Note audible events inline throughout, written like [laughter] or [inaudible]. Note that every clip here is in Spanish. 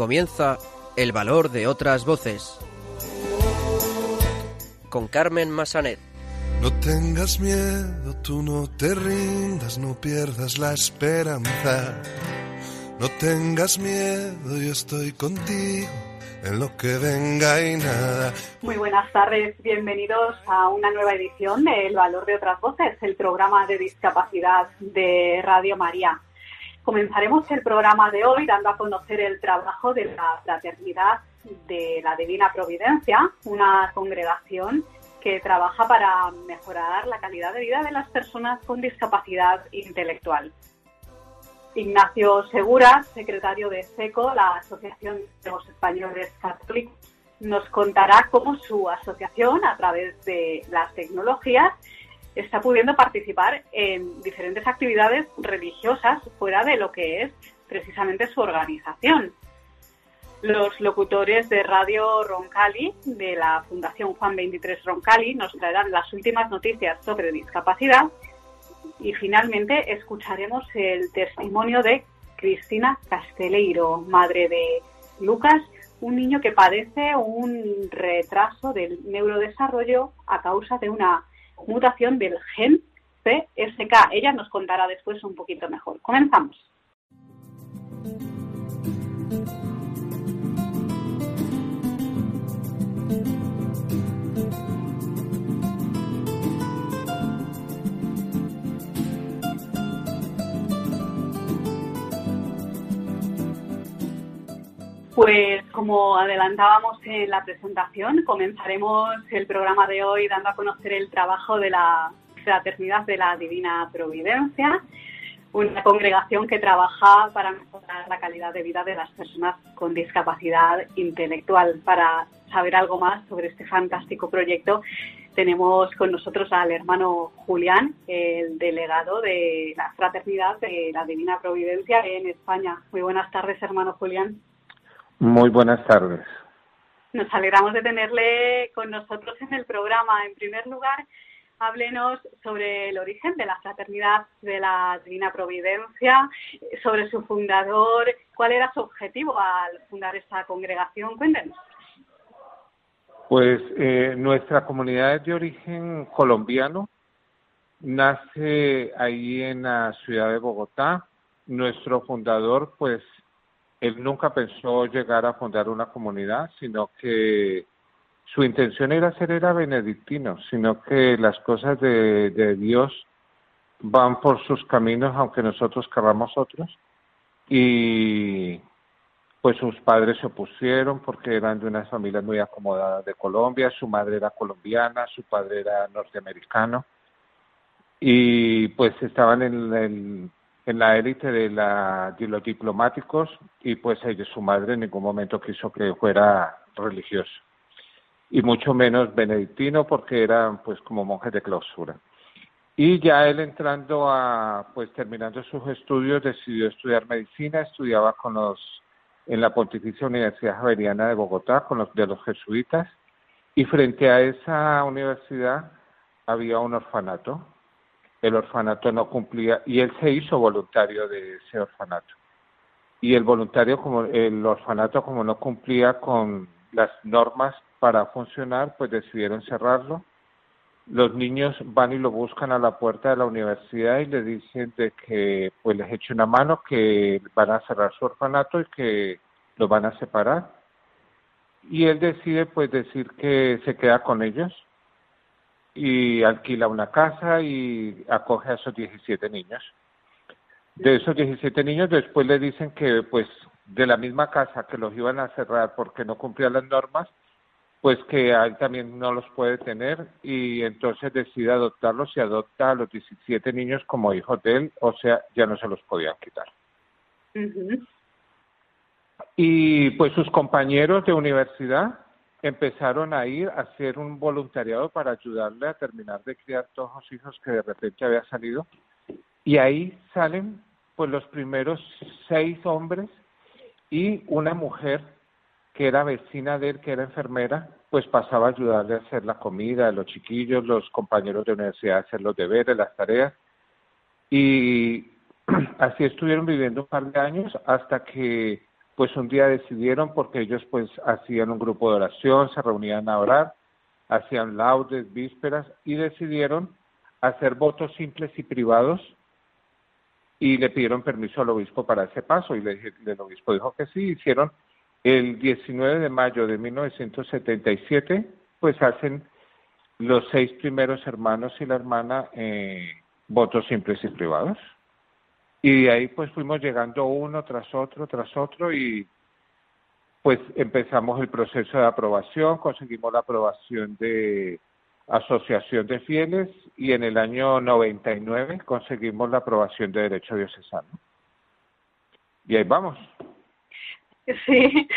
Comienza El valor de otras voces. Con Carmen Massanet. No tengas miedo, tú no te rindas, no pierdas la esperanza. No tengas miedo, yo estoy contigo en lo que venga y nada. Muy buenas tardes, bienvenidos a una nueva edición de El Valor de otras Voces, el programa de discapacidad de Radio María. Comenzaremos el programa de hoy dando a conocer el trabajo de la Fraternidad de la Divina Providencia, una congregación que trabaja para mejorar la calidad de vida de las personas con discapacidad intelectual. Ignacio Segura, secretario de SECO, la Asociación de los Españoles Católicos, nos contará cómo su asociación, a través de las tecnologías, está pudiendo participar en diferentes actividades religiosas fuera de lo que es precisamente su organización. Los locutores de Radio Roncali, de la Fundación Juan 23 Roncali, nos traerán las últimas noticias sobre discapacidad y finalmente escucharemos el testimonio de Cristina Casteleiro, madre de Lucas, un niño que padece un retraso del neurodesarrollo a causa de una mutación del gen PSK. Ella nos contará después un poquito mejor. Comenzamos. Pues como adelantábamos en la presentación, comenzaremos el programa de hoy dando a conocer el trabajo de la Fraternidad de la Divina Providencia, una congregación que trabaja para mejorar la calidad de vida de las personas con discapacidad intelectual. Para saber algo más sobre este fantástico proyecto, tenemos con nosotros al hermano Julián, el delegado de la Fraternidad de la Divina Providencia en España. Muy buenas tardes, hermano Julián. Muy buenas tardes. Nos alegramos de tenerle con nosotros en el programa. En primer lugar, háblenos sobre el origen de la Fraternidad de la Divina Providencia, sobre su fundador, cuál era su objetivo al fundar esta congregación. Cuéntenos. Pues eh, nuestra comunidad es de origen colombiano, nace ahí en la ciudad de Bogotá. Nuestro fundador, pues, él nunca pensó llegar a fundar una comunidad, sino que su intención era ser era benedictino, sino que las cosas de, Dios van por sus caminos, aunque nosotros querramos otros. Y pues sus padres se opusieron porque eran de unas familias muy acomodadas de Colombia, su madre era colombiana, su padre era norteamericano y pues estaban en el en la élite de, la, de los diplomáticos y pues ella, su madre en ningún momento quiso que fuera religioso y mucho menos benedictino porque eran pues como monjes de clausura. Y ya él entrando a, pues terminando sus estudios, decidió estudiar medicina, estudiaba con los, en la Pontificia Universidad Javeriana de Bogotá, con los de los jesuitas, y frente a esa universidad había un orfanato el orfanato no cumplía y él se hizo voluntario de ese orfanato. Y el voluntario como el orfanato como no cumplía con las normas para funcionar, pues decidieron cerrarlo. Los niños van y lo buscan a la puerta de la universidad y le dicen de que pues les eche una mano, que van a cerrar su orfanato y que lo van a separar. Y él decide pues decir que se queda con ellos y alquila una casa y acoge a esos 17 niños. De esos 17 niños después le dicen que pues de la misma casa que los iban a cerrar porque no cumplían las normas, pues que él también no los puede tener y entonces decide adoptarlos y adopta a los 17 niños como hijos de él, o sea, ya no se los podían quitar. Y pues sus compañeros de universidad empezaron a ir a hacer un voluntariado para ayudarle a terminar de criar todos los hijos que de repente había salido. Y ahí salen pues los primeros seis hombres y una mujer que era vecina de él, que era enfermera, pues pasaba a ayudarle a hacer la comida de los chiquillos, los compañeros de universidad a hacer los deberes, las tareas. Y [clears throat] así estuvieron viviendo un par de años hasta que pues un día decidieron, porque ellos pues hacían un grupo de oración, se reunían a orar, hacían laudes, vísperas y decidieron hacer votos simples y privados y le pidieron permiso al obispo para ese paso y le, el obispo dijo que sí, hicieron el 19 de mayo de 1977, pues hacen los seis primeros hermanos y la hermana eh, votos simples y privados. Y de ahí pues fuimos llegando uno tras otro, tras otro y pues empezamos el proceso de aprobación, conseguimos la aprobación de Asociación de Fieles y en el año 99 conseguimos la aprobación de Derecho Diocesano. Y ahí vamos. Sí,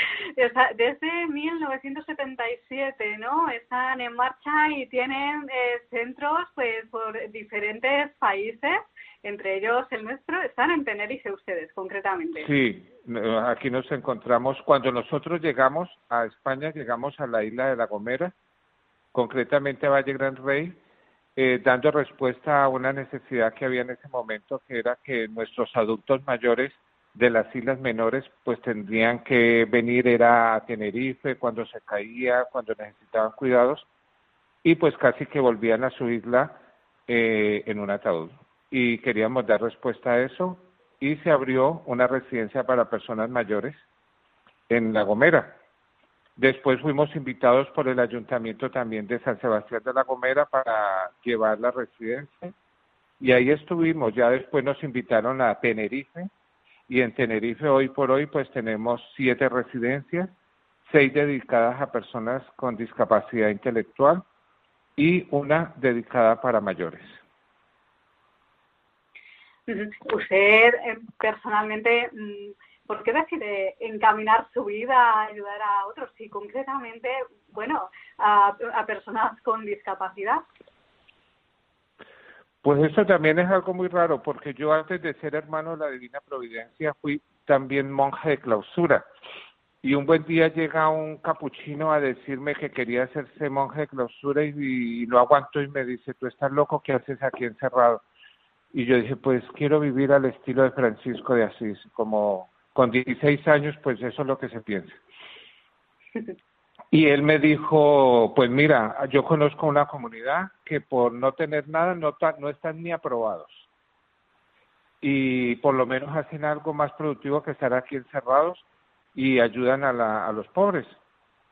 desde 1977, ¿no? Están en marcha y tienen eh, centros pues por diferentes países, entre ellos el nuestro. Están en Tenerife ustedes, concretamente. Sí, aquí nos encontramos. Cuando nosotros llegamos a España, llegamos a la isla de La Gomera, concretamente a Valle Gran Rey, eh, dando respuesta a una necesidad que había en ese momento, que era que nuestros adultos mayores de las islas menores pues tendrían que venir era a Tenerife cuando se caía, cuando necesitaban cuidados y pues casi que volvían a su isla eh, en un ataúd. Y queríamos dar respuesta a eso y se abrió una residencia para personas mayores en La Gomera. Después fuimos invitados por el ayuntamiento también de San Sebastián de La Gomera para llevar la residencia y ahí estuvimos. Ya después nos invitaron a Tenerife y en Tenerife hoy por hoy pues tenemos siete residencias, seis dedicadas a personas con discapacidad intelectual y una dedicada para mayores. Usted eh, personalmente, mm, ¿por qué decide encaminar su vida a ayudar a otros y concretamente, bueno, a, personas con discapacidad? Pues eso también es algo muy raro, porque yo antes de ser hermano de la Divina Providencia fui también monje de clausura. Y un buen día llega un capuchino a decirme que quería hacerse monje de clausura y, lo aguanto y me dice, tú estás loco, ¿qué haces aquí encerrado? Y yo dije, pues quiero vivir al estilo de Francisco de Asís, como con 16 años, pues eso es lo que se piensa. [laughs] Y él me dijo, pues mira, yo conozco una comunidad que por no tener nada no, no están ni aprobados. Y por lo menos hacen algo más productivo que estar aquí encerrados y ayudan a, la, a los pobres.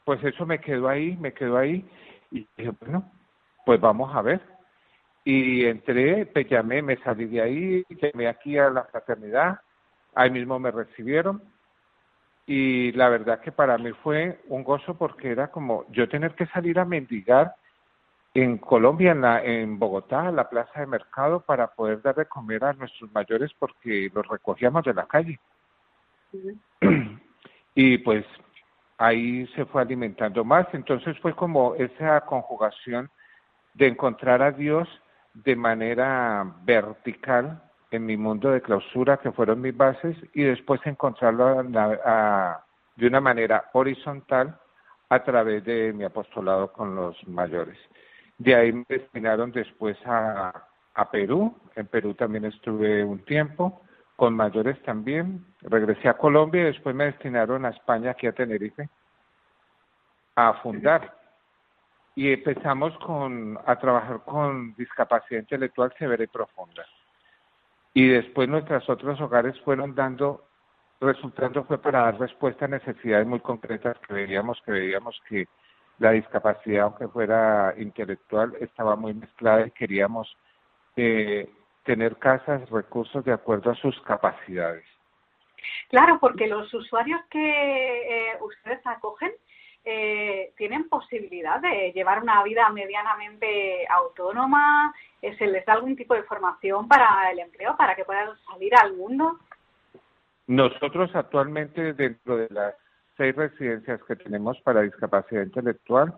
Pues eso me quedó ahí, me quedó ahí. Y dije, bueno, pues vamos a ver. Y entré, pues llamé, me salí de ahí, llamé aquí a la fraternidad, ahí mismo me recibieron y la verdad que para mí fue un gozo porque era como yo tener que salir a mendigar en Colombia, en, la, en Bogotá, a la plaza de mercado, para poder dar de comer a nuestros mayores porque los recogíamos de la calle. Y pues ahí se fue alimentando más. Entonces fue como esa conjugación de encontrar a Dios de manera vertical en mi mundo de clausura, que fueron mis bases, y después encontrarlo de una manera horizontal a través de mi apostolado con los mayores. De ahí me destinaron después a, a Perú, en Perú también estuve un tiempo, con mayores también, regresé a Colombia y después me destinaron a España, aquí a Tenerife, a fundar. Y empezamos con, a trabajar con discapacidad intelectual severa y profunda y después nuestros otros hogares fueron dando, resultando fue para dar respuesta a necesidades muy concretas que veíamos, que veíamos que la discapacidad, aunque fuera intelectual, estaba muy mezclada y queríamos eh, tener casas, recursos de acuerdo a sus capacidades. Claro, porque los usuarios que eh, ustedes acogen eh, tienen posibilidad de llevar una vida medianamente autónoma, eh, se les da algún tipo de formación para el empleo, para que puedan salir al mundo. Nosotros actualmente dentro de las seis residencias que tenemos para discapacidad intelectual,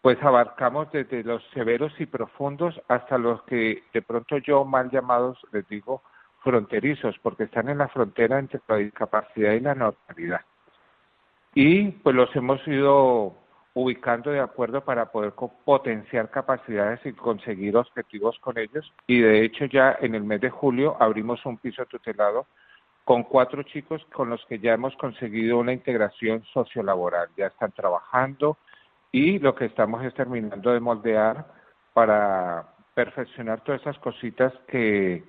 pues abarcamos desde los severos y profundos hasta los que de pronto yo mal llamados les digo fronterizos, porque están en la frontera entre la discapacidad y la normalidad y pues los hemos ido ubicando de acuerdo para poder potenciar capacidades y conseguir objetivos con ellos. Y de hecho ya en el mes de julio abrimos un piso tutelado con cuatro chicos con los que ya hemos conseguido una integración sociolaboral. Ya están trabajando y lo que estamos es terminando de moldear para perfeccionar todas esas cositas que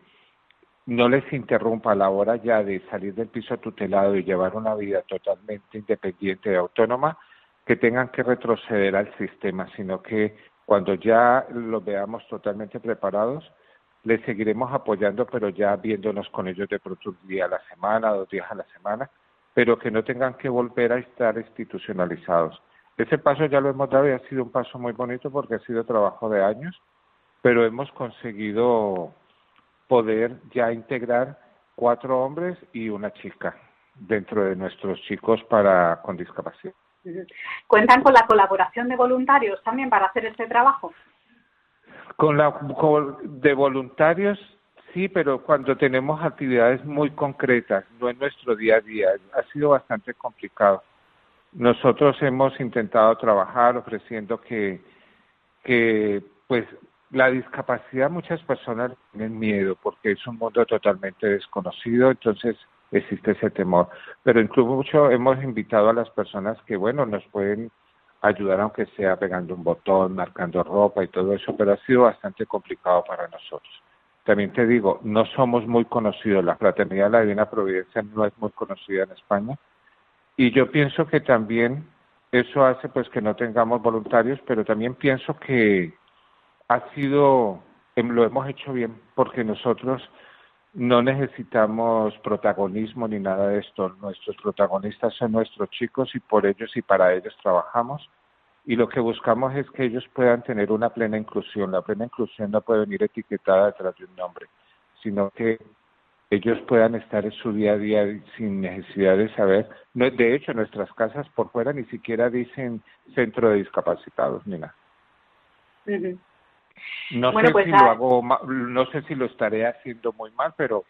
no les interrumpa a la hora ya de salir del piso tutelado y llevar una vida totalmente independiente y autónoma, que tengan que retroceder al sistema, sino que cuando ya los veamos totalmente preparados, les seguiremos apoyando, pero ya viéndonos con ellos de pronto un día a la semana, dos días a la semana, pero que no tengan que volver a estar institucionalizados. Ese paso ya lo hemos dado y ha sido un paso muy bonito porque ha sido trabajo de años, pero hemos conseguido poder ya integrar cuatro hombres y una chica dentro de nuestros chicos para con discapacidad. ¿Cuentan con la colaboración de voluntarios también para hacer este trabajo? Con la de voluntarios sí, pero cuando tenemos actividades muy concretas, no en nuestro día a día, ha sido bastante complicado. Nosotros hemos intentado trabajar ofreciendo que que pues la discapacidad muchas personas tienen miedo porque es un mundo totalmente desconocido, entonces existe ese temor. Pero incluso hemos invitado a las personas que, bueno, nos pueden ayudar aunque sea pegando un botón, marcando ropa y todo eso, pero ha sido bastante complicado para nosotros. También te digo, no somos muy conocidos, la Fraternidad de la Divina Providencia no es muy conocida en España y yo pienso que también eso hace pues que no tengamos voluntarios, pero también pienso que ha sido, em, lo hemos hecho bien, porque nosotros no necesitamos protagonismo ni nada de esto. Nuestros protagonistas son nuestros chicos y por ellos y para ellos trabajamos. Y lo que buscamos es que ellos puedan tener una plena inclusión. La plena inclusión no puede venir etiquetada detrás de un nombre, sino que ellos puedan estar en su día a día sin necesidad de saber. De hecho, nuestras casas por fuera ni siquiera dicen centro de discapacitados ni nada. No sé pues si lo hago, no sé si lo estaré haciendo muy mal, pero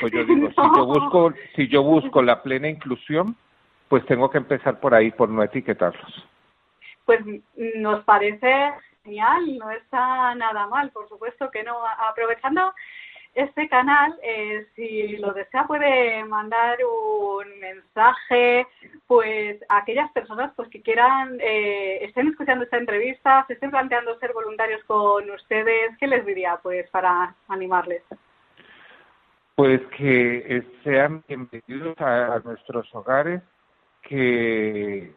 pues yo digo, si yo [laughs] busco, si yo busco la plena inclusión, pues tengo que empezar por ahí, por no etiquetarlos. Pues nos parece genial, no está nada mal, por supuesto que no. Aprovechando este canal, eh, si lo desea, puede mandar un mensaje, pues a aquellas personas pues que quieran, eh, estén escuchando esta entrevista, se estén planteando ser voluntarios con ustedes, ¿qué les diría pues para animarles? Pues que sean bienvenidos a nuestros hogares, que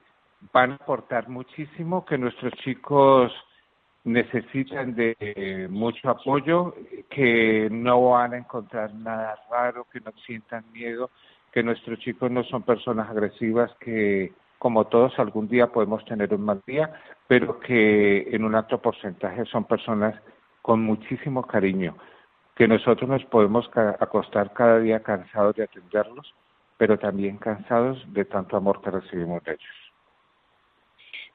van a aportar muchísimo, que nuestros chicos necesitan de mucho apoyo, que no van a encontrar nada raro, que no sientan miedo, que nuestros chicos no son personas agresivas, que como todos algún día podemos tener un mal día, pero que en un alto porcentaje son personas con muchísimo cariño, que nosotros nos podemos acostar cada día cansados de atenderlos, pero también cansados de tanto amor que recibimos de ellos.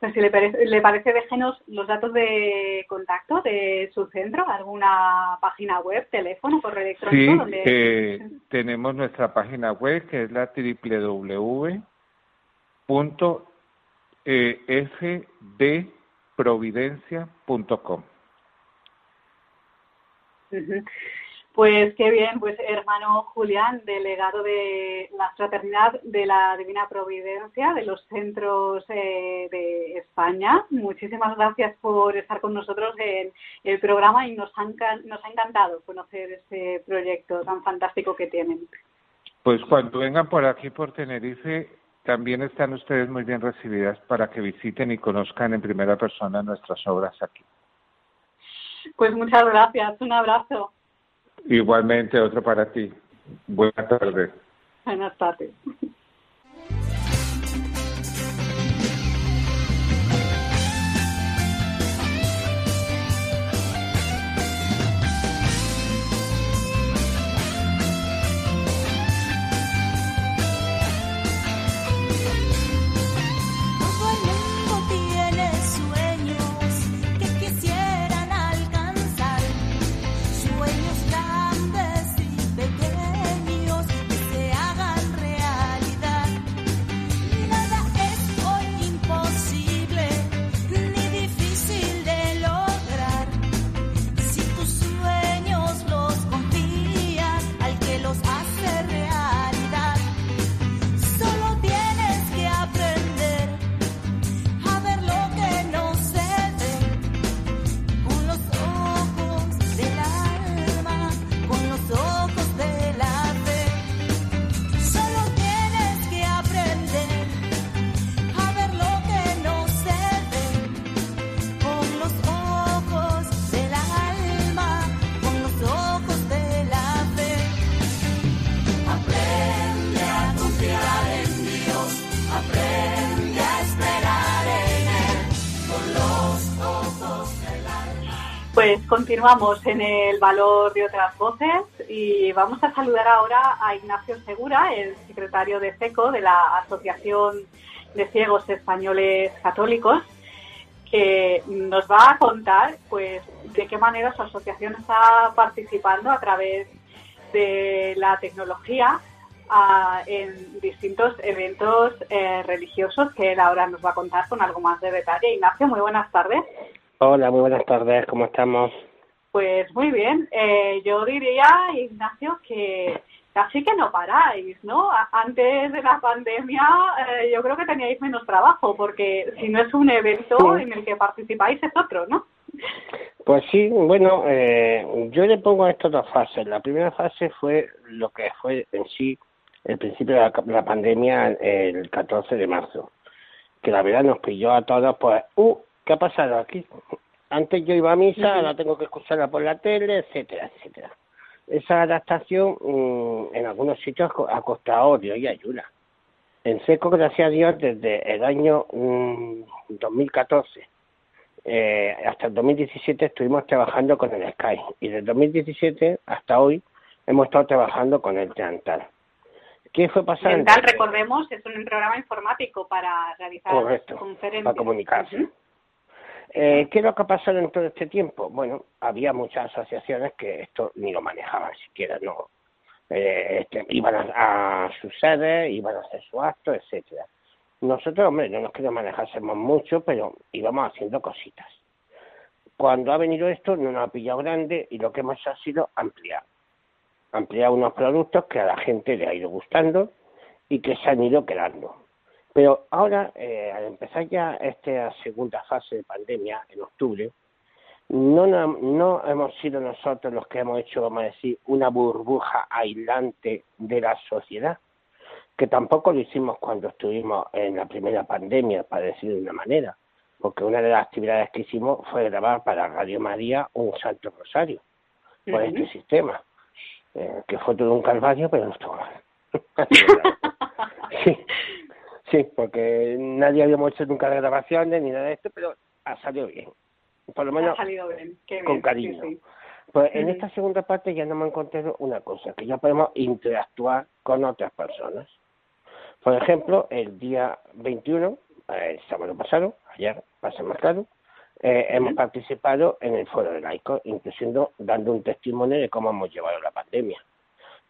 Si le parece, le parece, déjenos los datos de contacto de su centro, alguna página web, teléfono, correo electrónico. Sí, eh, tenemos nuestra página web que es la www.fdprovidencia.com. Pues qué bien, pues hermano Julián, delegado de la Fraternidad de la Divina Providencia de los centros eh, de España. Muchísimas gracias por estar con nosotros en el programa y nos, nos ha encantado conocer este proyecto tan fantástico que tienen. Pues cuando vengan por aquí, por Tenerife, también están ustedes muy bien recibidas para que visiten y conozcan en primera persona nuestras obras aquí. Pues muchas gracias, un abrazo. Igualmente, otro para ti. Buenas tardes. Buenas tardes. Continuamos en el valor de otras voces y vamos a saludar ahora a Ignacio Segura, el secretario de SECO de la Asociación de Ciegos Españoles Católicos, que nos va a contar pues de qué manera su asociación está participando a través de la tecnología en distintos eventos eh, religiosos que él ahora nos va a contar con algo más de detalle. Ignacio, muy buenas tardes. Hola, muy buenas tardes, ¿cómo estamos? Pues muy bien. Eh, yo diría, Ignacio, que casi que no paráis, ¿no? Antes de la pandemia eh, yo creo que teníais menos trabajo, porque si no es un evento en el que participáis es otro, ¿no? Pues sí, bueno, eh, yo le pongo a esto dos fases. La primera fase fue lo que fue en sí el principio de la, pandemia el 14 de marzo, que la verdad nos pilló a todos, pues, uh, ¿qué ha pasado aquí? Antes yo iba a misa, ahora tengo que escucharla por la tele, etcétera, etcétera. Esa adaptación mm, en algunos sitios ha costado odio y ayuda. En seco, gracias a Dios, desde el año 2014 mm, eh, hasta el 2017 estuvimos trabajando con el Sky y desde 2017 hasta hoy hemos estado trabajando con el Teantal. ¿Qué fue pasando? Teantal, recordemos, es un programa informático para realizar conferencias. para comunicarse. Eh, ¿Qué es lo que ha pasado en todo este tiempo? Bueno, había muchas asociaciones que esto ni lo manejaban siquiera, no. Eh, este, iban a, sus sedes, iban a hacer su acto, etcétera. Nosotros, hombre, no nos queríamos manejásemos mucho, pero íbamos haciendo cositas. Cuando ha venido esto, no nos ha pillado grande y lo que hemos hecho ha sido ampliar. Ampliar unos productos que a la gente le ha ido gustando y que se han ido quedando. Pero ahora, eh, al empezar ya esta segunda fase de pandemia, en octubre, no, no, hemos sido nosotros los que hemos hecho, vamos a decir, una burbuja aislante de la sociedad, que tampoco lo hicimos cuando estuvimos en la primera pandemia, para decirlo de una manera, porque una de las actividades que hicimos fue grabar para Radio María un Santo Rosario, por este sistema, eh, que fue todo un calvario, pero no estuvo mal. [laughs] [laughs] sí, Sí, porque nadie habíamos hecho nunca grabaciones ni nada de esto, pero ha salido bien. Por lo menos con cariño. Pues en esta segunda parte ya no me encontrado una cosa, que ya podemos interactuar con otras personas. Por ejemplo, el día 21, el sábado pasado, ayer, ser más claro, eh, hemos participado en el foro de laico, incluso dando un testimonio de cómo hemos llevado la pandemia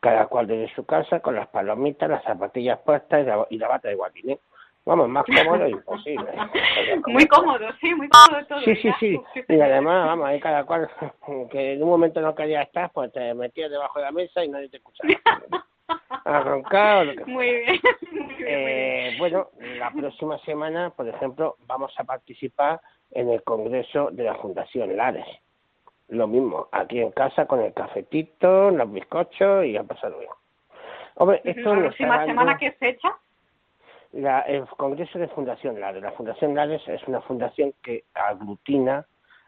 cada cual desde su casa, con las palomitas, las zapatillas puestas y la, bata de guatiné. Vamos, más [laughs] cómodo imposible. Muy cómodo, sí, muy cómodo todo. Sí, sí, sí. Y además, vamos, ahí cada cual, [laughs] que en un momento no quería estar, pues te metías debajo de la mesa y nadie te escuchaba. [laughs] Arroncado, lo que Muy bien. Eh, bueno, la próxima semana, por ejemplo, vamos a participar en el congreso de la Fundación Lares lo mismo, aquí en casa con el cafetito, los bizcochos y ha pasado bien. Hombre, esto ¿La próxima semana qué fecha? La, el Congreso de Fundación LARES. La Fundación LARES es una fundación que aglutina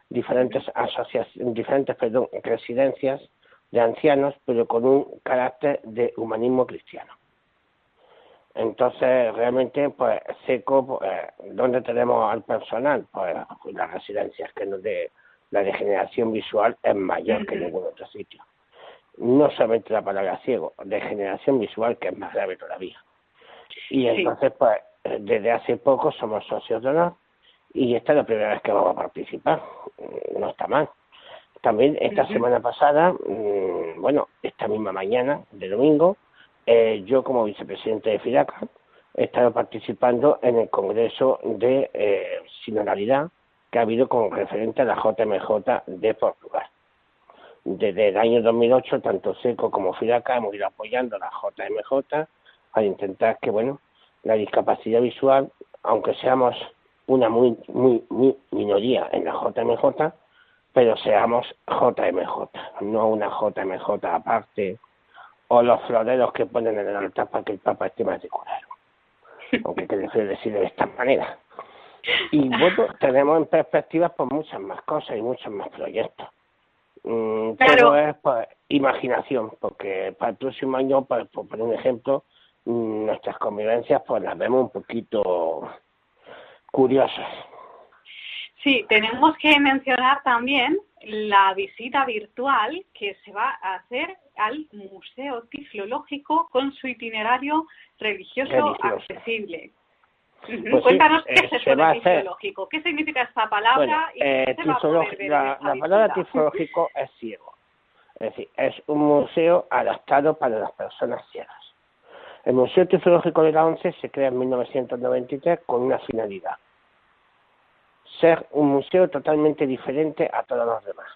diferentes asociaciones, diferentes perdón, residencias de ancianos, pero con un carácter de humanismo cristiano. Entonces, realmente, pues, SECO, pues, ¿dónde tenemos al personal? Pues, las residencias que nos de la degeneración visual es mayor que en ningún otro sitio. No solamente la palabra ciego, degeneración visual que es más grave todavía. Y entonces, pues, desde hace poco somos socios de honor y esta es la primera vez que vamos a participar. No está mal. También esta semana pasada, mm, bueno, esta misma mañana de domingo, eh, yo como vicepresidente de FIDACA he estado participando en el Congreso de eh, Sinodalidad que ha habido con referente a la JMJ de Portugal. Desde el año 2008, tanto SECO como FIDACA hemos ido apoyando la JMJ para intentar que, bueno, la discapacidad visual, aunque seamos una muy, muy, muy minoría en la JMJ, pero seamos JMJ, no una JMJ aparte, o los floreros que ponen en el altar para que el Papa esté más decorado. [laughs] Aunque que decir de esta manera. Y bueno, tenemos en perspectiva pues muchas más cosas y muchos más proyectos. Mm, Pero es pues imaginación, porque para el próximo año, pues, por poner un ejemplo, mm, nuestras convivencias pues las vemos un poquito curiosas. Sí, tenemos que mencionar también la visita virtual que se va a hacer al Museo Tiflológico con su itinerario religioso, accesible. Pues Cuéntanos qué es eso de tiflológico, qué significa esta palabra y eh, se va a ver la, la palabra tiflológico [laughs] es ciego, es decir, es un museo adaptado para las personas ciegas. El Museo Tiflológico de la ONCE se crea en 1993 con una finalidad, ser un museo totalmente diferente a todos los demás.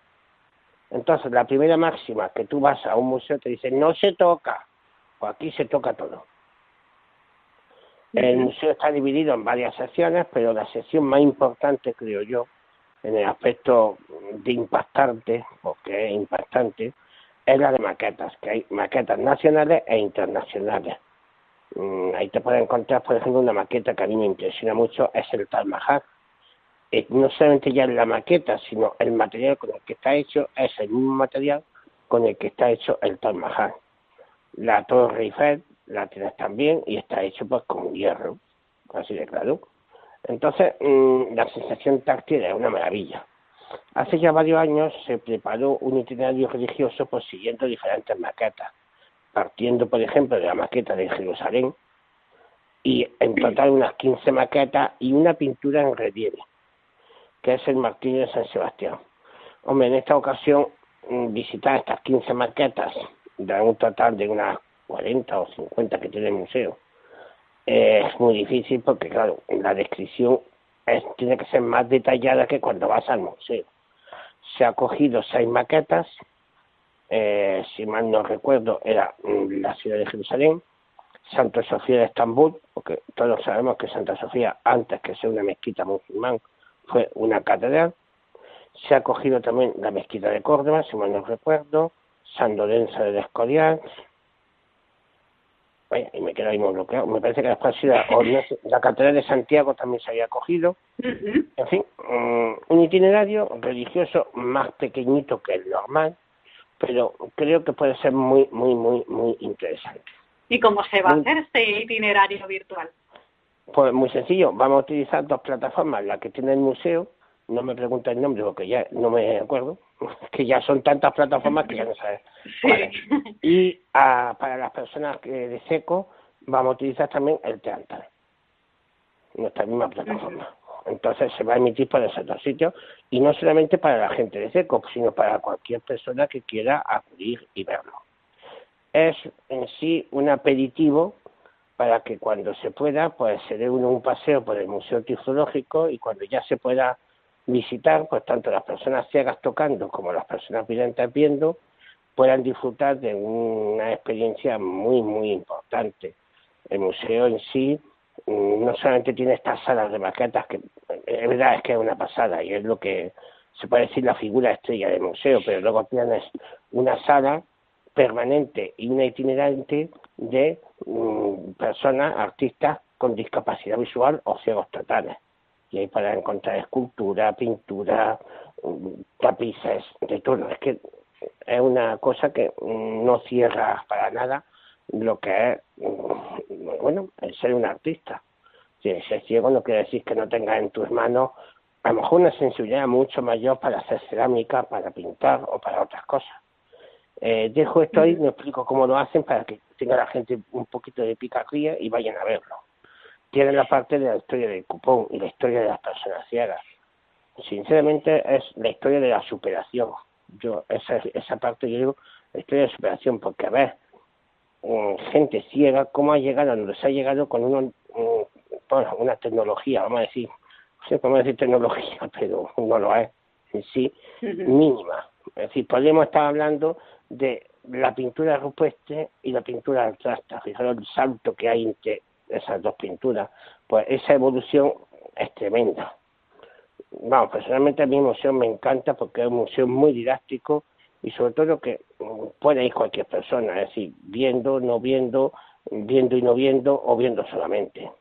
Entonces, la primera máxima que tú vas a un museo te dice no se toca, o aquí se toca todo. El museo está dividido en varias secciones, pero la sección más importante, creo yo, en el aspecto de impactante, porque es impactante, es la de maquetas, que hay maquetas nacionales e internacionales. Mm, ahí te puedes encontrar, por ejemplo, una maqueta que a mí me impresiona mucho, es el Taj Mahal. Eh, no solamente ya la maqueta, sino el material con el que está hecho es el mismo material con el que está hecho el Taj Mahal. La Torre Eiffel la tienes también y está hecho pues con hierro, así de claro. Entonces, mm, la sensación táctil es una maravilla. Hace ya varios años se preparó un itinerario religioso pues siguiendo diferentes maquetas, partiendo, por ejemplo, de la maqueta de Jerusalén, y en total unas 15 maquetas y una pintura en relieve, que es el martillo de San Sebastián. Hombre, en esta ocasión mm, visitar estas 15 maquetas de un total de unas 40 o 50 que tiene el museo. es muy difícil porque, claro, la descripción tiene que ser más detallada que cuando vas al museo. Se ha cogido seis maquetas, eh, si mal no recuerdo, era mm, la ciudad de Jerusalén, Santa Sofía de Estambul, porque todos sabemos que Santa Sofía, antes que sea una mezquita musulmán, fue una catedral. Se ha cogido también la mezquita de Córdoba, si mal no recuerdo, San Lorenzo de Escorial, y me quedo ahí bloqueado. Me parece que después la, la catedral de Santiago también se había cogido. En fin, mm, un itinerario religioso más pequeñito que el normal, pero creo que puede ser muy, muy, muy, muy interesante. ¿Y cómo se va a hacer este itinerario virtual? Pues muy sencillo, vamos a utilizar dos plataformas, la que tiene el museo no me pregunta el nombre porque ya no me acuerdo, [laughs] que ya son tantas plataformas que ya no sabes. Y para las personas que de seco vamos a utilizar también el Teantal, nuestra misma plataforma. Entonces se va a emitir por esos dos sitios y no solamente para la gente de seco, sino para cualquier persona que quiera acudir y verlo. Es en sí un aperitivo para que cuando se pueda, pues se dé uno un paseo por el Museo Tiflológico y cuando ya se pueda visitar, pues tanto las personas ciegas tocando como las personas videntes viendo puedan disfrutar de una experiencia muy, muy importante. El museo en sí mm, no solamente tiene estas salas de maquetas, que es verdad es que es una pasada y es lo que se puede decir la figura estrella del museo, pero luego tienes una sala permanente y una itinerante de mm, personas, artistas con discapacidad visual o ciegos totales y ahí para encontrar escultura, pintura, tapices, de todo. Es que es una cosa que no cierra para nada lo que es, bueno, el ser un artista. Si ser ciego no quiere decir que no tengas en tus manos a lo mejor una sensibilidad mucho mayor para hacer cerámica, para pintar o para otras cosas. Eh, dejo esto ahí, me explico cómo lo hacen para que tenga la gente un poquito de picardía y vayan a verlo tiene la parte de la historia del cupón y la historia de las personas ciegas. Sinceramente es la historia de la superación. Yo esa esa parte yo digo la historia de superación porque a ver gente ciega cómo ha llegado a donde se ha llegado con una, una tecnología, vamos a decir, no sé cómo decir tecnología, [laughs] pero no lo es en sí mínima. Es decir, podemos estar hablando de la pintura rupestre y la pintura abstracta. Fijaros el salto que hay entre esas dos pinturas, pues esa evolución es tremenda. Vamos, personalmente a el museo me encanta porque es un museo muy didáctico y sobre todo que mm, puede ir cualquier persona, es decir, viendo, no viendo, viendo y no viendo o viendo solamente.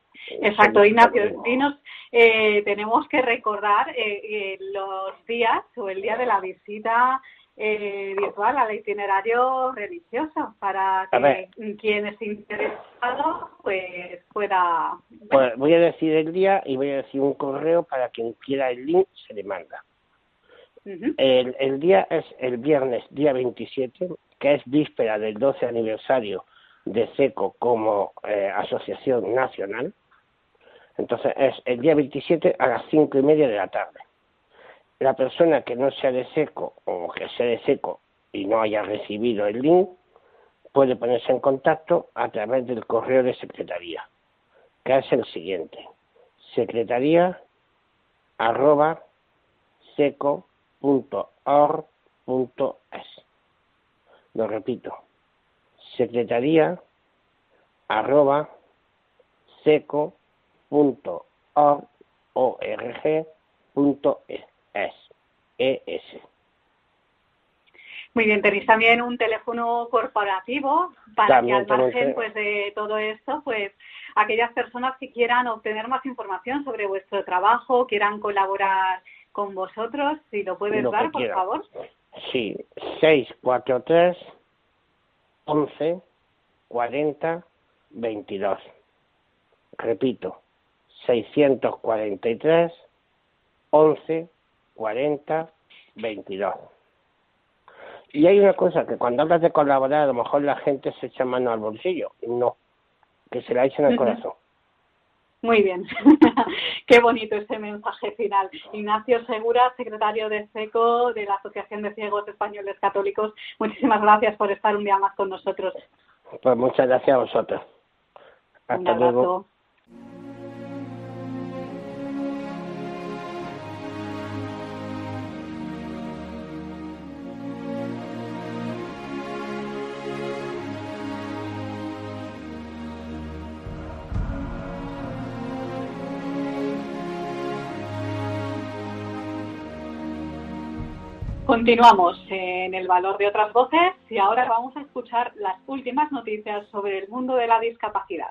Exacto, Ignacio, dinos, eh, tenemos que recordar eh, eh, los días o el día de la visita eh, virtual al itinerario religioso para que quien esté interesado pues pueda pues voy a decir el día y voy a decir un correo para quien quiera el link se le manda el, el, día es el viernes, día 27, que es víspera del 12 aniversario de SECO como eh, asociación nacional. Entonces es el día 27 a las cinco y media de la tarde. La persona que no sea de SECO o que sea de SECO y no haya recibido el link puede ponerse en contacto a través del correo de secretaría, que es el siguiente: secretaría. Lo repito, secretaría. ES. Muy bien, tenéis también un teléfono corporativo para que al margen pues, de todo esto, pues aquellas personas que quieran obtener más información sobre vuestro trabajo, quieran colaborar con vosotros, si lo puedes dar, por favor. Sí, 643 11 40 22. Repito, 643 11 40 22. Y hay una cosa, que cuando hablas de colaborar, a lo mejor la gente se echa mano al bolsillo. No, que se la echen al corazón. Muy bien, [laughs] qué bonito ese mensaje final. Ignacio Segura, secretario de SECO de la Asociación de Ciegos Españoles Católicos, muchísimas gracias por estar un día más con nosotros. Pues muchas gracias a vosotros. Hasta luego. Continuamos en el valor de otras voces y ahora vamos a escuchar las últimas noticias sobre el mundo de la discapacidad.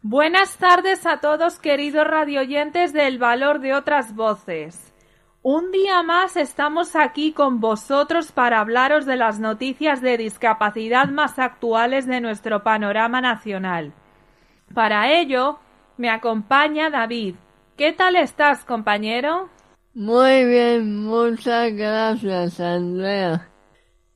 Buenas tardes a todos queridos radioyentes del valor de otras voces. Un día más estamos aquí con vosotros para hablaros de las noticias de discapacidad más actuales de nuestro panorama nacional. Para ello, me acompaña David. ¿Qué tal estás, compañero? Muy bien, muchas gracias Andrea.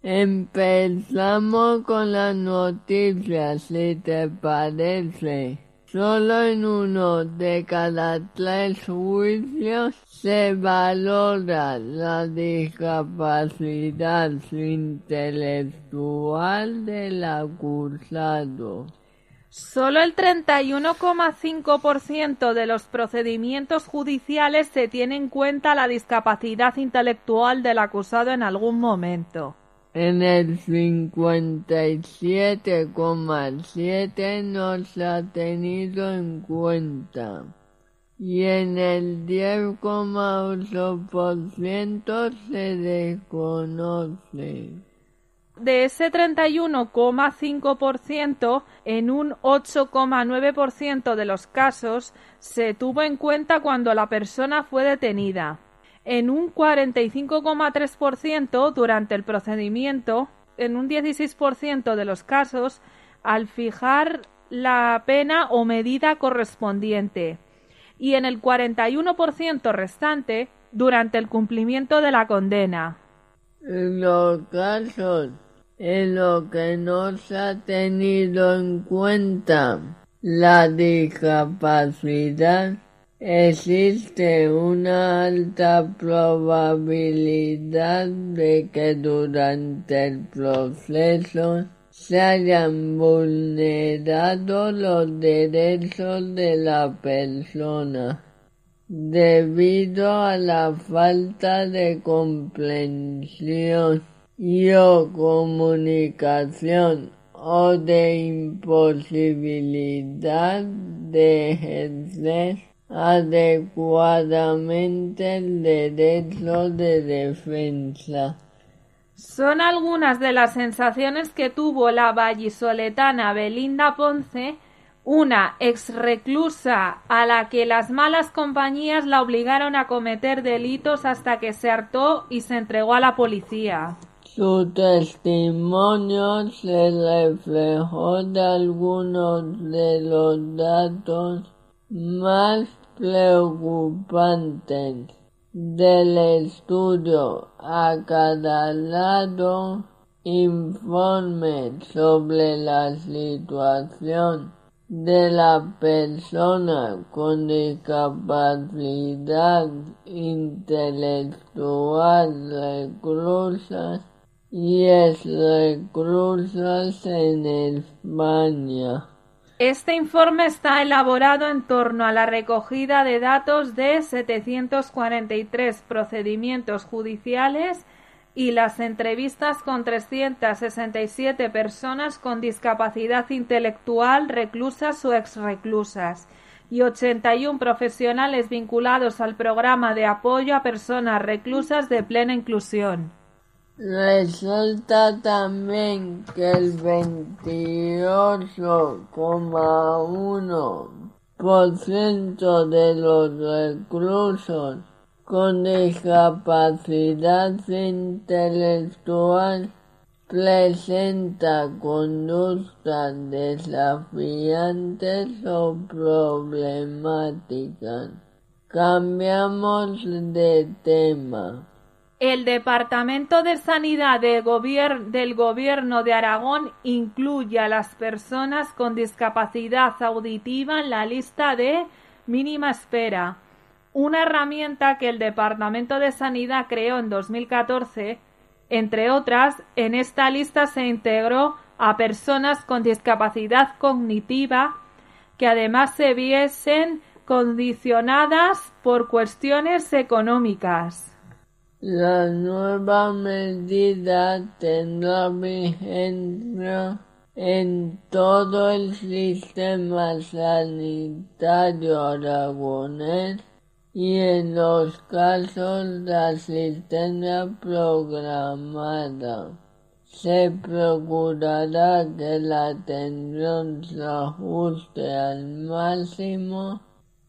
Empezamos con las noticias, si te parece. Solo en uno de cada tres juicios se valora la discapacidad intelectual del acusado. Solo el 31,5% de los procedimientos judiciales se tiene en cuenta la discapacidad intelectual del acusado en algún momento. En el 57,7 no se ha tenido en cuenta y en el 10,8% se desconoce. De ese 31,5%, en un 8,9% de los casos se tuvo en cuenta cuando la persona fue detenida. En un 45,3% durante el procedimiento, en un 16% de los casos, al fijar la pena o medida correspondiente y en el 41% restante durante el cumplimiento de la condena. En los casos en lo que no se ha tenido en cuenta. La discapacidad, existe una alta probabilidad de que durante el proceso se hayan vulnerado los derechos de la persona debido a la falta de comprensión o comunicación o de imposibilidad de ejercer adecuadamente el derecho de defensa. Son algunas de las sensaciones que tuvo la vallisoletana Belinda Ponce, una ex reclusa a la que las malas compañías la obligaron a cometer delitos hasta que se hartó y se entregó a la policía. Su testimonio se reflejó de algunos de los datos más preocupantes del estudio. A cada lado informe sobre la situación de la persona con discapacidad intelectual reclusa y es reclusas en España. Este informe está elaborado en torno a la recogida de datos de 743 procedimientos judiciales y las entrevistas con 367 personas con discapacidad intelectual reclusas o exreclusas y 81 profesionales vinculados al programa de apoyo a personas reclusas de plena inclusión. Resulta también que el 28,1% de los reclusos con discapacidad intelectual presenta conductas desafiantes o problemáticas. Cambiamos de tema. El Departamento de Sanidad del Gobierno de Aragón incluye a las personas con discapacidad auditiva en la lista de mínima espera una herramienta que el Departamento de Sanidad creó en 2014. Entre otras, en esta lista se integró a personas con discapacidad cognitiva que además se viesen condicionadas por cuestiones económicas. La nueva medida tendrá vigencia en todo el sistema sanitario aragonés y en los casos de asistencia programada. Se procurará que la atención se ajuste al máximo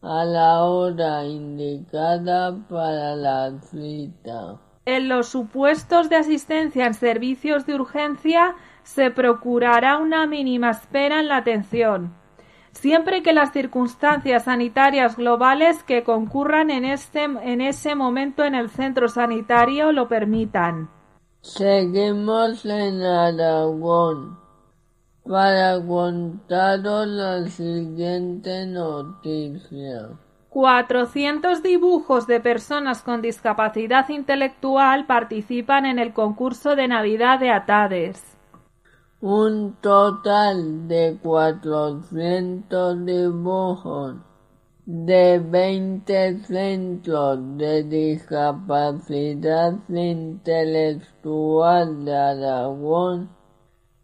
a la hora indicada para la cita. En los supuestos de asistencia en servicios de urgencia se procurará una mínima espera en la atención siempre que las circunstancias sanitarias globales que concurran en, este, en ese momento en el centro sanitario lo permitan. Seguimos en Aragón para contaros la siguiente noticia. 400 dibujos de personas con discapacidad intelectual participan en el concurso de Navidad de Atades. Un total de cuatrocientos dibujos de veinte centros de discapacidad intelectual de Aragón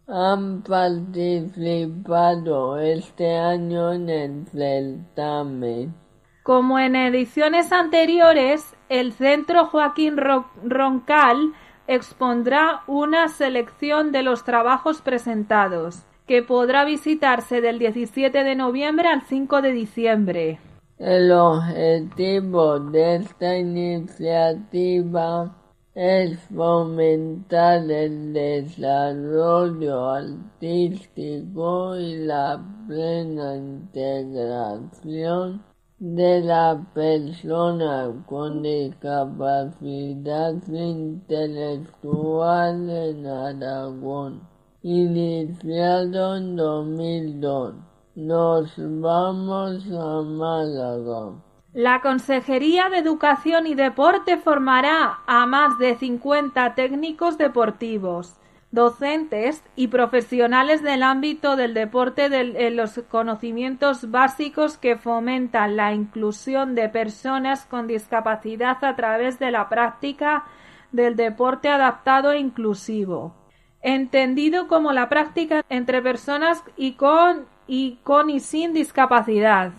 han participado este año en el certamen. Como en ediciones anteriores, el Centro Joaquín Roncal expondrá una selección de los trabajos presentados, que podrá visitarse del 17 de noviembre al 5 de diciembre. El objetivo de esta iniciativa es fomentar el desarrollo artístico y la plena integración de la persona con discapacidad intelectual en Aragón, iniciado en 2002. Nos vamos a Málaga. La Consejería de Educación y Deporte formará a más de 50 técnicos deportivos docentes y profesionales del ámbito del deporte de los conocimientos básicos que fomentan la inclusión de personas con discapacidad a través de la práctica del deporte adaptado e inclusivo, entendido como la práctica entre personas y con y con y sin discapacidad.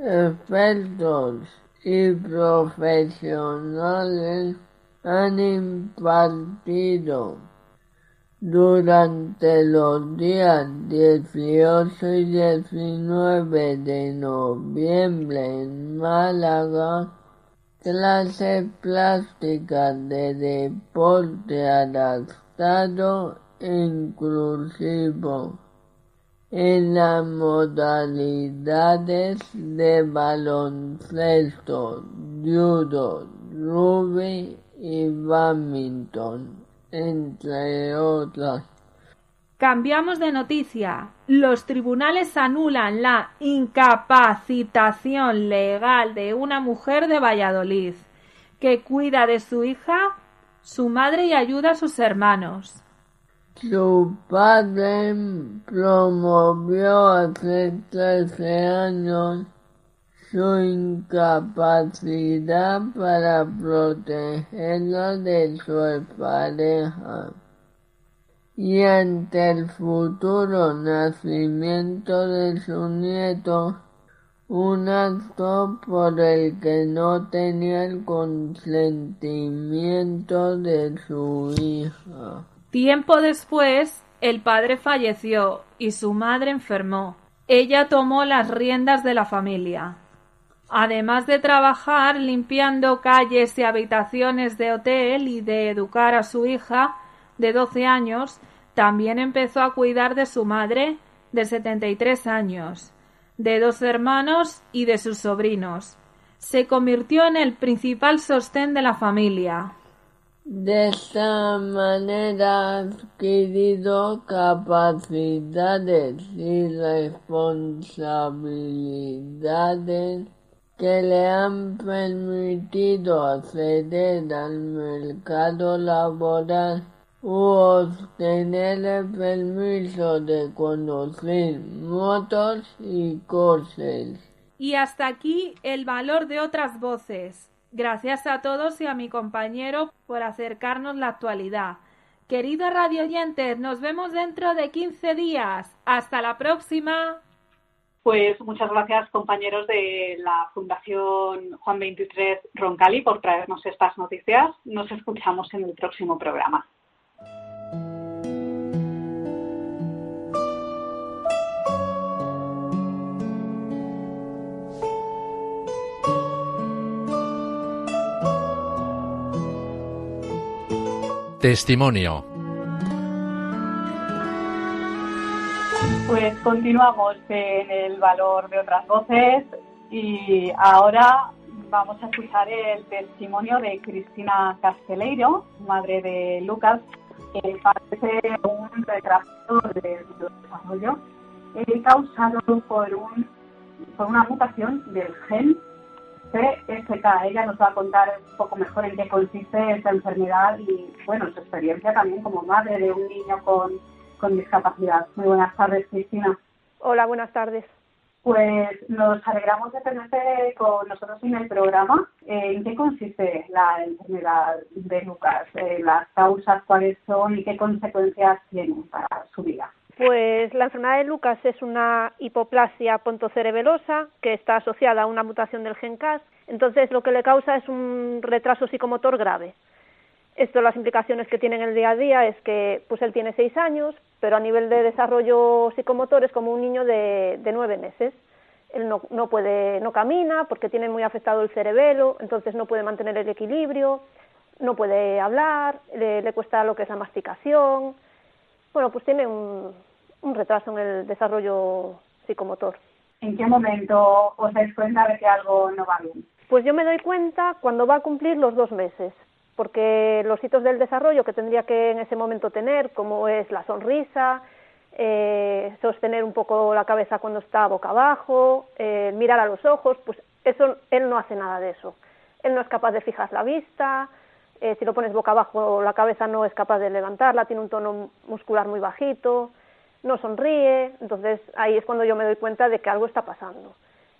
Expertos y profesionales han impartido durante los días 18 y 19 de noviembre en Málaga, clases plásticas de deporte adaptado inclusivo. En las modalidades de baloncesto, judo, rugby y badminton, entre otras. Cambiamos de noticia. Los tribunales anulan la incapacitación legal de una mujer de Valladolid que cuida de su hija, su madre y ayuda a sus hermanos. Su padre promovió hace 13 años su incapacidad para protegerla de su pareja y ante el futuro nacimiento de su nieto, un acto por el que no tenía el consentimiento de su hija. Tiempo después, el padre falleció y su madre enfermó. Ella tomó las riendas de la familia. Además de trabajar limpiando calles y habitaciones de hotel y de educar a su hija de 12 años, también empezó a cuidar de su madre de 73 años, de dos hermanos y de sus sobrinos. Se convirtió en el principal sostén de la familia. De esta manera ha adquirido capacidades y responsabilidades que le han permitido acceder al mercado laboral u obtener el permiso de conducir motos y coches. Y hasta aquí el valor de otras voces. Gracias a todos y a mi compañero por acercarnos la actualidad. Queridos radioyentes, nos vemos dentro de 15 días. Hasta la próxima. Pues muchas gracias compañeros de la Fundación Juan 23 Roncali por traernos estas noticias. Nos escuchamos en el próximo programa. Testimonio. Pues continuamos en el valor de otras voces y ahora vamos a escuchar el testimonio de Cristina Casteleiro, madre de Lucas, que parece un retraso de desarrollo eh, causado por, un, por una mutación del gen PSK. Ella nos va a contar un poco mejor en qué consiste esta enfermedad y, bueno, su experiencia también como madre de un niño con, con discapacidad. Muy buenas tardes, Cristina. Hola, buenas tardes. Pues nos alegramos de tenerte con nosotros en el programa. ¿En qué consiste la enfermedad de Lucas? Eh, ¿Las causas cuáles son y qué consecuencias tienen para su vida? Pues la enfermedad de Lucas es una hipoplasia pontocerebelosa que está asociada a una mutación del gen CAS. Entonces, lo que le causa es un retraso psicomotor grave. Esto, las implicaciones que tiene en el día a día es que, pues él tiene seis años, pero a nivel de desarrollo psicomotor es como un niño de, nueve meses. Él no, no, puede, no camina porque tiene muy afectado el cerebelo, entonces no puede mantener el equilibrio, no puede hablar, le cuesta lo que es la masticación. Bueno, pues tiene un, un retraso en el desarrollo psicomotor. ¿En qué momento os dais cuenta de que algo no va bien? Pues yo me doy cuenta cuando va a cumplir los dos meses, porque los hitos del desarrollo que tendría que en ese momento tener, como es la sonrisa, eh, sostener un poco la cabeza cuando está boca abajo, eh, mirar a los ojos, pues eso él no hace nada de eso. Él no es capaz de fijar la vista, eh, si lo pones boca abajo la cabeza no es capaz de levantarla, tiene un tono muscular muy bajito, no sonríe, entonces ahí es cuando yo me doy cuenta de que algo está pasando.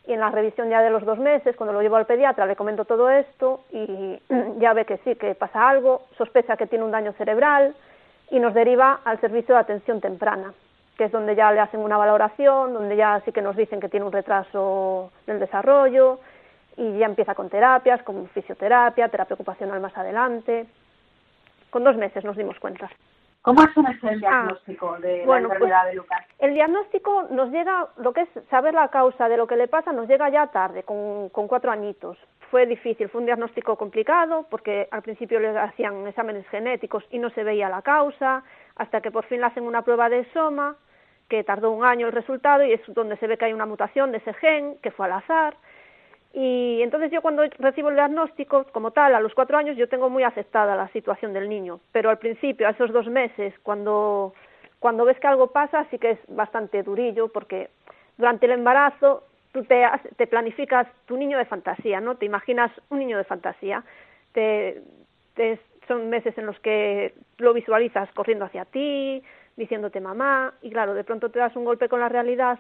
Y en la revisión ya de los dos meses, cuando lo llevo al pediatra, le comento todo esto y [clears throat] ya ve que sí, que pasa algo, sospecha que tiene un daño cerebral y nos deriva al servicio de atención temprana, que es donde ya le hacen una valoración, donde ya sí que nos dicen que tiene un retraso del desarrollo y ya empieza con terapias, con fisioterapia, terapia ocupacional más adelante. Con dos meses nos dimos cuenta. ¿Cómo es el ah, diagnóstico de la pues, enfermedad de Lucas? El diagnóstico nos llega, lo que es saber la causa de lo que le pasa, nos llega ya tarde, con, con cuatro añitos. Fue difícil, fue un diagnóstico complicado porque al principio le hacían exámenes genéticos y no se veía la causa, hasta que por fin le hacen una prueba de soma que tardó un año el resultado y es donde se ve que hay una mutación de ese gen, que fue al azar. Y entonces yo cuando recibo el diagnóstico, como tal, a los cuatro años yo tengo muy aceptada la situación del niño, pero al principio, a esos dos meses, cuando, cuando ves que algo pasa, sí que es bastante durillo, porque durante el embarazo tú te, te planificas tu niño de fantasía, ¿no? Te imaginas un niño de fantasía, te, son meses en los que lo visualizas corriendo hacia ti, diciéndote mamá, y claro, de pronto te das un golpe con la realidad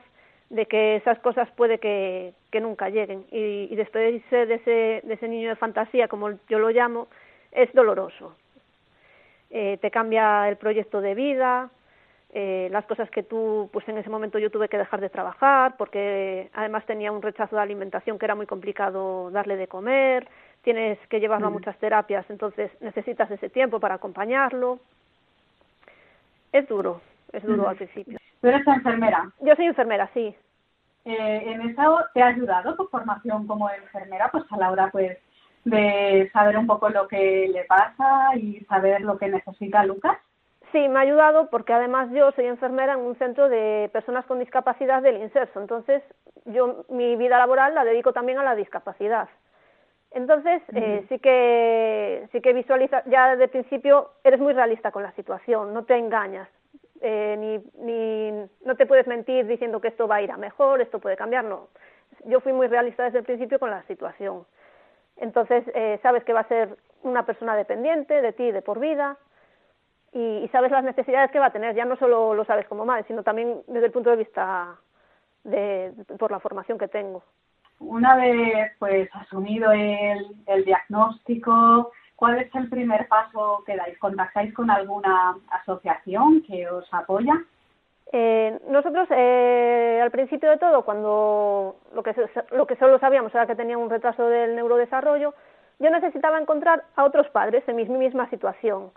de que esas cosas puede que, que nunca lleguen. Y, y despedirse de ese, de ese niño de fantasía, como yo lo llamo, es doloroso. Eh, te cambia el proyecto de vida, eh, las cosas que tú, pues en ese momento yo tuve que dejar de trabajar porque además tenía un rechazo de alimentación que era muy complicado darle de comer, tienes que llevarlo a muchas terapias, entonces necesitas ese tiempo para acompañarlo. Es duro, es duro al principio. ¿Tú eres enfermera? Yo soy enfermera, sí. Eh, ¿En eso te ha ayudado tu formación como enfermera pues a la hora pues de saber un poco lo que le pasa y saber lo que necesita Lucas? Sí, me ha ayudado porque además yo soy enfermera en un centro de personas con discapacidad del inserso, entonces yo mi vida laboral la dedico también a la discapacidad. Entonces, eh, sí que sí que visualiza, ya de principio eres muy realista con la situación, no te engañas, eh, ni, ni no te puedes mentir diciendo que esto va a ir a mejor, esto puede cambiar, no. Yo fui muy realista desde el principio con la situación. Entonces, eh, sabes que va a ser una persona dependiente de ti de por vida y, y, sabes las necesidades que va a tener. Ya no solo lo sabes como madre, sino también desde el punto de vista de, por la formación que tengo. Una vez pues asumido el, el diagnóstico, ¿cuál es el primer paso que dais? ¿Contactáis con alguna asociación que os apoya? Eh, nosotros, eh, al principio de todo, cuando lo que, lo que solo sabíamos era que tenía un retraso del neurodesarrollo, yo necesitaba encontrar a otros padres en mi misma situación.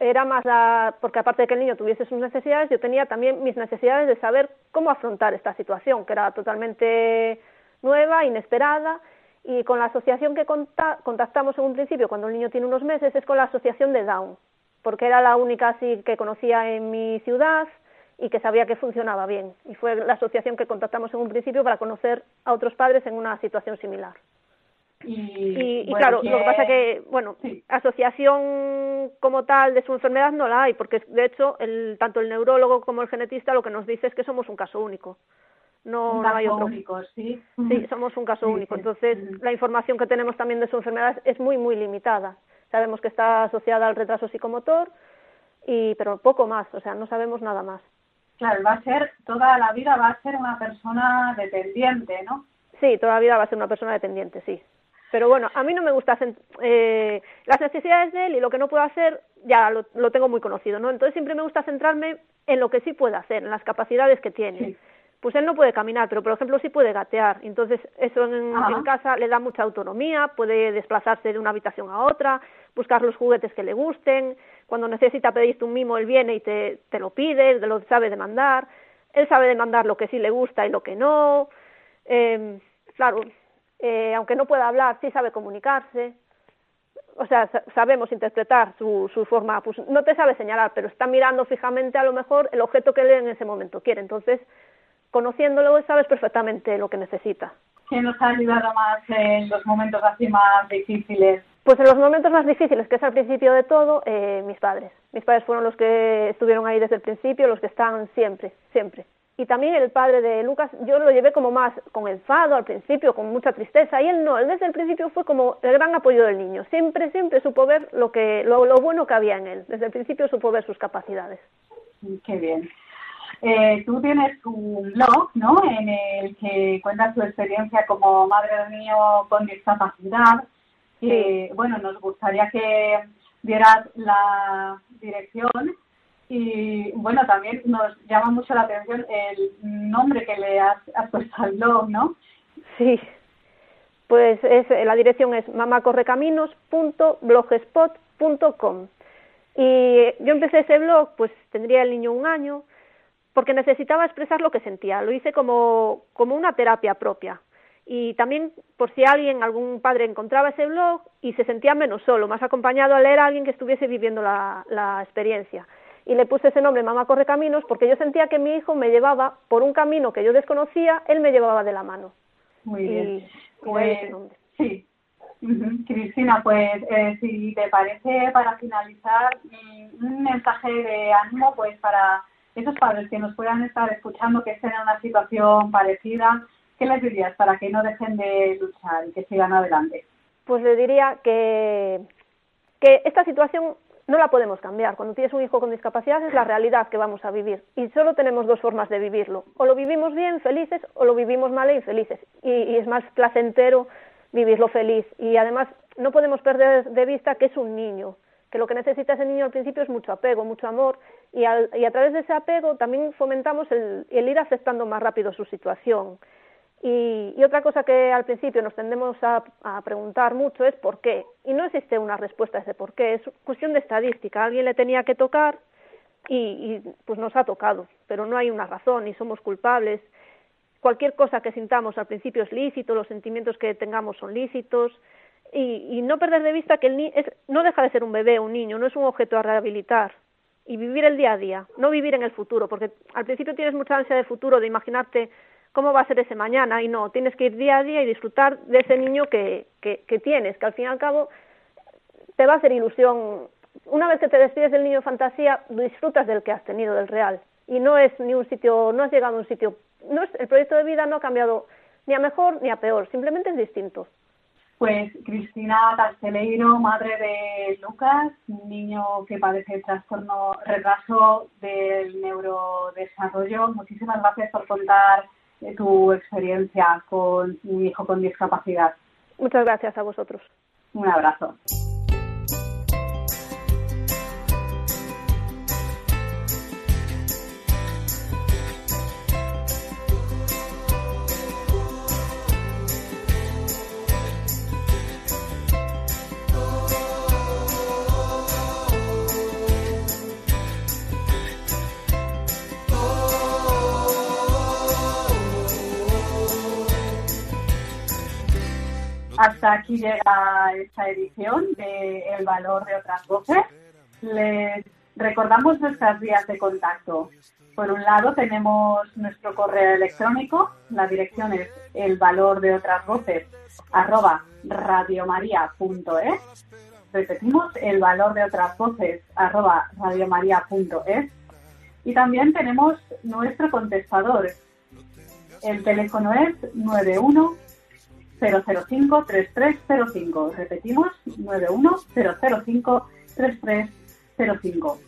Era más la, porque aparte de que el niño tuviese sus necesidades, yo tenía también mis necesidades de saber cómo afrontar esta situación, que era totalmente nueva, inesperada, y con la asociación que contactamos en un principio cuando el niño tiene unos meses es con la asociación de Down, porque era la única así que conocía en mi ciudad y que sabía que funcionaba bien. Y fue la asociación que contactamos en un principio para conocer a otros padres en una situación similar. Y, y, y bueno, claro, que- lo que pasa que, bueno, Sí. asociación como tal de su enfermedad no la hay, porque de hecho el, tanto el neurólogo como el genetista lo que nos dice es que somos un caso único. No, no hay otro. único, sí. Sí, somos un caso Sí, único. Entonces, la información que tenemos también de su enfermedad es muy, muy limitada. Sabemos que está asociada al retraso psicomotor, y, pero poco más, o sea, no sabemos nada más. Claro, va a ser, toda la vida va a ser una persona dependiente, ¿no? Sí, toda la vida va a ser una persona dependiente, sí. Pero bueno, a mí no me gusta eh, las necesidades de él y lo que no puedo hacer ya lo, lo tengo muy conocido, ¿no? Entonces siempre me gusta centrarme en lo que sí puede hacer, en las capacidades que tiene. Sí. Pues él no puede caminar, pero por ejemplo sí puede gatear. Entonces eso en, casa le da mucha autonomía, puede desplazarse de una habitación a otra, buscar los juguetes que le gusten. Cuando necesita pedirte un mimo, él viene y te, te lo pide, lo sabe demandar. Él sabe demandar lo que sí le gusta y lo que no. Eh, claro, eh, aunque no pueda hablar, sí sabe comunicarse. O sea, sa- sabemos interpretar su, su forma, pues no te sabe señalar, pero está mirando fijamente a lo mejor el objeto que él en ese momento quiere. Entonces, conociéndolo, sabes perfectamente lo que necesita. ¿Quién nos ha ayudado más en los momentos así más difíciles? Pues en los momentos más difíciles, que es al principio de todo, eh, mis padres. Mis padres fueron los que estuvieron ahí desde el principio, los que están siempre, siempre. Y también el padre de Lucas, yo lo llevé como más con enfado al principio, con mucha tristeza, y él no, él desde el principio fue como el gran apoyo del niño. Siempre, siempre supo ver lo, que, lo, lo bueno que había en él. Desde el principio supo ver sus capacidades. Qué bien. Eh, tú tienes un blog, ¿no? En el que cuentas tu experiencia como madre de niño con discapacidad. Que, bueno, nos gustaría que dieras la dirección y, bueno, también nos llama mucho la atención el nombre que le has, has puesto al blog, ¿no? Sí, pues es, la dirección es mamacorrecaminos.blogspot.com y yo empecé ese blog, pues tendría el niño un año, porque necesitaba expresar lo que sentía, lo hice como, como una terapia propia. Y también por si alguien, algún padre encontraba ese blog y se sentía menos solo, más acompañado a leer a alguien que estuviese viviendo la, la experiencia. y le puse ese nombre Mamá Correcaminos porque yo sentía que mi hijo me llevaba por un camino que yo desconocía, él me llevaba de la mano. Muy bien. pues, sí. Cristina, pues eh, si te parece, para finalizar, mm, un mensaje de ánimo pues para esos padres que nos puedan estar escuchando, que estén en una situación parecida, ¿qué les dirías para que no dejen de luchar y que sigan adelante? Pues le diría que, que esta situación no la podemos cambiar. Cuando tienes un hijo con discapacidad es la realidad que vamos a vivir y solo tenemos dos formas de vivirlo. O lo vivimos bien, felices, o lo vivimos mal e infelices. Y es más placentero vivirlo feliz. Y además no podemos perder de vista que es un niño, que lo que necesita ese niño al principio es mucho apego, mucho amor, y, y a través de ese apego también fomentamos el, el ir aceptando más rápido su situación. Y, otra cosa que al principio nos tendemos a, preguntar mucho es por qué. Y no existe una respuesta a ese por qué, es cuestión de estadística. alguien le tenía que tocar y, y, pues nos ha tocado, pero no hay una razón ni somos culpables. Cualquier cosa que sintamos al principio es lícito, los sentimientos que tengamos son lícitos y, y no perder de vista que el ni es, no deja de ser un bebé, un niño, no es un objeto a rehabilitar y vivir el día a día, no vivir en el futuro, porque al principio tienes mucha ansia de futuro, de imaginarte cómo va a ser ese mañana y no, tienes que ir día a día y disfrutar de ese niño que, que, tienes, que al fin y al cabo te va a hacer ilusión. Una vez que te despides del niño fantasía, disfrutas del que has tenido, del real. Y no es ni un sitio, no has llegado a un sitio, no es, el proyecto de vida no ha cambiado ni a mejor ni a peor, simplemente es distinto. Pues Cristina Casteleiro, madre de Lucas, un niño que padece trastorno, retraso del neurodesarrollo. Muchísimas gracias por contar tu experiencia con un hijo con discapacidad. Muchas gracias a vosotros. Un abrazo. Hasta aquí llega esta edición de El valor de otras voces. Les recordamos nuestras vías de contacto. Por un lado tenemos nuestro correo electrónico, la dirección es el valor de otras voces arroba radiomaria.es. Repetimos, el valor de otras voces arroba radiomaria.es. Y también tenemos nuestro contestador. El teléfono es 91 005-3305. Repetimos, 91005-3305.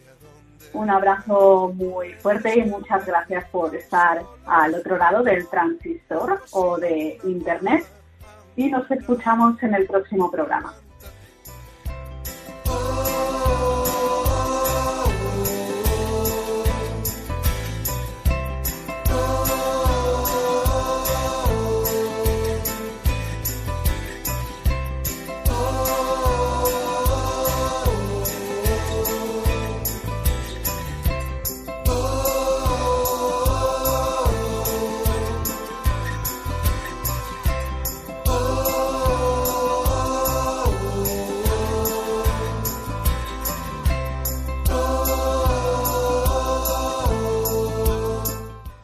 Un abrazo muy fuerte y muchas gracias por estar al otro lado del transistor o de Internet. Y nos escuchamos en el próximo programa.